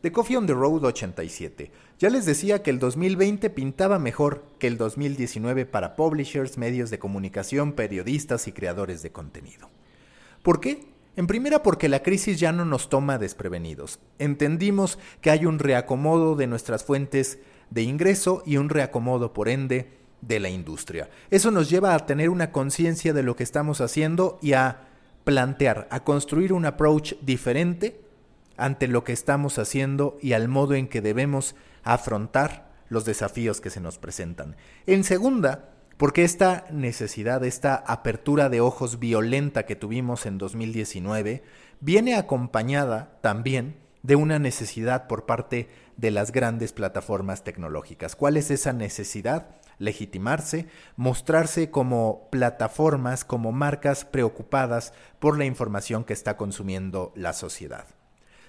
The Coffee on the Road 87. Ya les decía que el 2020 pintaba mejor que el 2019 para publishers, medios de comunicación, periodistas y creadores de contenido. ¿Por qué? En primera porque la crisis ya no nos toma desprevenidos. Entendimos que hay un reacomodo de nuestras fuentes de ingreso y un reacomodo, por ende, de la industria. Eso nos lleva a tener una conciencia de lo que estamos haciendo y a plantear, a construir un approach diferente ante lo que estamos haciendo y al modo en que debemos afrontar los desafíos que se nos presentan. En segunda, porque esta necesidad, esta apertura de ojos violenta que tuvimos en 2019, viene acompañada también de una necesidad por parte de las grandes plataformas tecnológicas. ¿Cuál es esa necesidad? Legitimarse, mostrarse como plataformas, como marcas preocupadas por la información que está consumiendo la sociedad.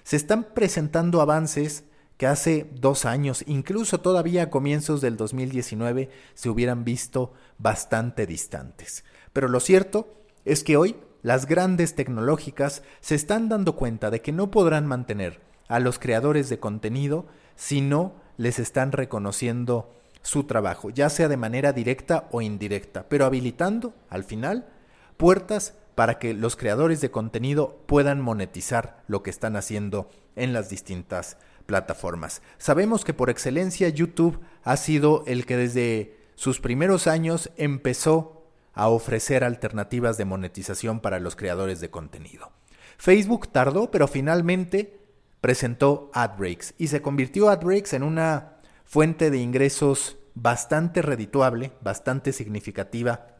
Se están presentando avances que hace dos años, incluso todavía a comienzos del 2019, se hubieran visto bastante distantes. Pero lo cierto es que hoy las grandes tecnológicas se están dando cuenta de que no podrán mantener a los creadores de contenido si no les están reconociendo su trabajo, ya sea de manera directa o indirecta, pero habilitando, al final, puertas para que los creadores de contenido puedan monetizar lo que están haciendo en las distintas plataformas. Sabemos que por excelencia YouTube ha sido el que desde sus primeros años empezó a ofrecer alternativas de monetización para los creadores de contenido. Facebook tardó, pero finalmente presentó AdBreaks y se convirtió AdBreaks en una fuente de ingresos bastante redituable, bastante significativa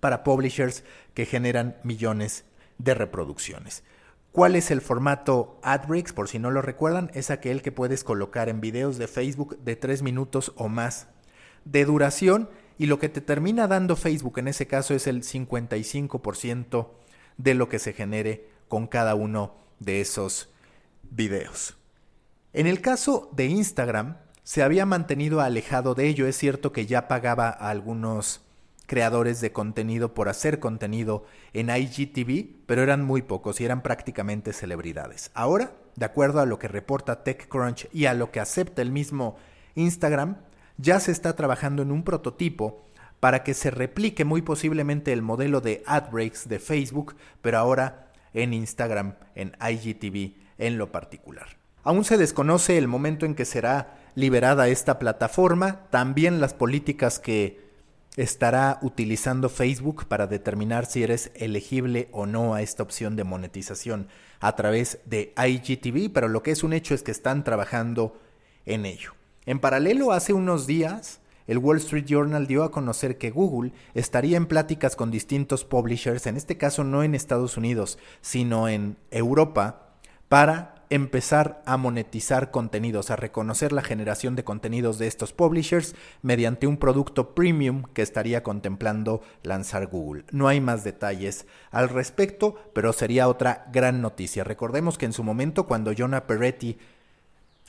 para publishers que generan millones de reproducciones. ¿Cuál es el formato AdBreaks? Por si no lo recuerdan, es aquel que puedes colocar en videos de Facebook de 3 minutos o más de duración y lo que te termina dando Facebook en ese caso es el 55% de lo que se genere con cada uno de esos videos. En el caso de Instagram, se había mantenido alejado de ello. Es cierto que ya pagaba a algunos creadores de contenido por hacer contenido en IGTV, pero eran muy pocos y eran prácticamente celebridades. Ahora, de acuerdo a lo que reporta TechCrunch y a lo que acepta el mismo Instagram, ya se está trabajando en un prototipo para que se replique muy posiblemente el modelo de ad breaks de Facebook, pero ahora en Instagram, en IGTV en lo particular. Aún se desconoce el momento en que será liberada esta plataforma, también las políticas que estará utilizando Facebook para determinar si eres elegible o no a esta opción de monetización a través de IGTV, pero lo que es un hecho es que están trabajando en ello. En paralelo, hace unos días, el Wall Street Journal dio a conocer que Google estaría en pláticas con distintos publishers, en este caso no en Estados Unidos, sino en Europa, para empezar a monetizar contenidos, a reconocer la generación de contenidos de estos publishers mediante un producto premium que estaría contemplando lanzar Google. No hay más detalles al respecto, pero sería otra gran noticia. Recordemos que en su momento cuando Jonah Peretti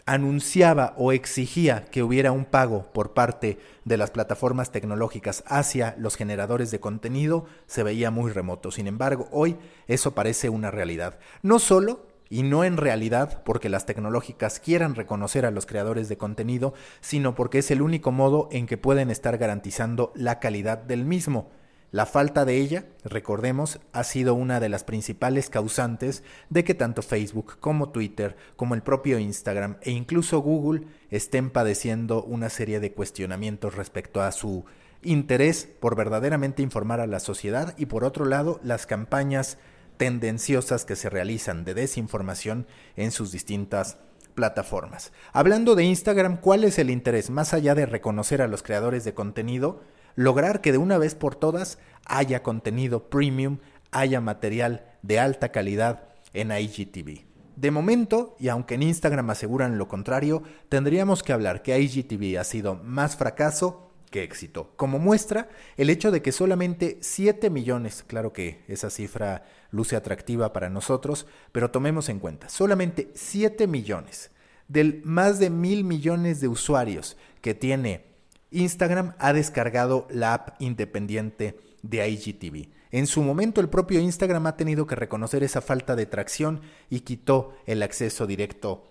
anunciaba o exigía que hubiera un pago por parte de las plataformas tecnológicas hacia los generadores de contenido, se veía muy remoto. Sin embargo, hoy eso parece una realidad. No solo y no en realidad porque las tecnológicas quieran reconocer a los creadores de contenido, sino porque es el único modo en que pueden estar garantizando la calidad del mismo. La falta de ella, recordemos, ha sido una de las principales causantes de que tanto Facebook como Twitter, como el propio Instagram e incluso Google estén padeciendo una serie de cuestionamientos respecto a su interés por verdaderamente informar a la sociedad y por otro lado las campañas tendenciosas que se realizan de desinformación en sus distintas plataformas. Hablando de Instagram, ¿cuál es el interés más allá de reconocer a los creadores de contenido? Lograr que de una vez por todas haya contenido premium, haya material de alta calidad en IGTV. De momento, y aunque en Instagram aseguran lo contrario, tendríamos que hablar que IGTV ha sido más fracaso que éxito. Como muestra, el hecho de que solamente 7 millones, claro que esa cifra luce atractiva para nosotros, pero tomemos en cuenta, solamente 7 millones del más de mil millones de usuarios que tiene Instagram ha descargado la app independiente de IGTV. En su momento el propio Instagram ha tenido que reconocer esa falta de tracción y quitó el acceso directo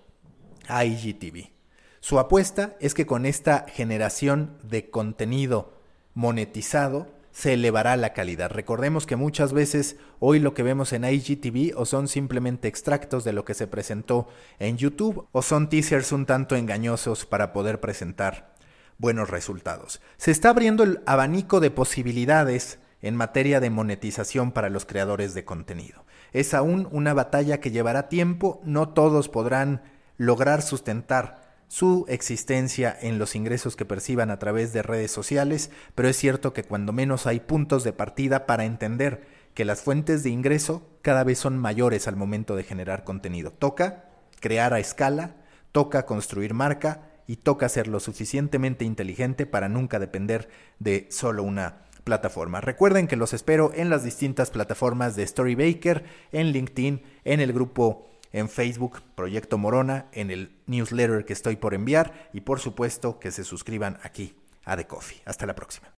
a IGTV. Su apuesta es que con esta generación de contenido monetizado se elevará la calidad. Recordemos que muchas veces hoy lo que vemos en IGTV o son simplemente extractos de lo que se presentó en YouTube o son teasers un tanto engañosos para poder presentar buenos resultados. Se está abriendo el abanico de posibilidades en materia de monetización para los creadores de contenido. Es aún una batalla que llevará tiempo, no todos podrán lograr sustentar su existencia en los ingresos que perciban a través de redes sociales, pero es cierto que cuando menos hay puntos de partida para entender que las fuentes de ingreso cada vez son mayores al momento de generar contenido. Toca crear a escala, toca construir marca y toca ser lo suficientemente inteligente para nunca depender de solo una plataforma. Recuerden que los espero en las distintas plataformas de Storybaker, en LinkedIn, en el grupo en Facebook, Proyecto Morona, en el newsletter que estoy por enviar y por supuesto que se suscriban aquí a The Coffee. Hasta la próxima.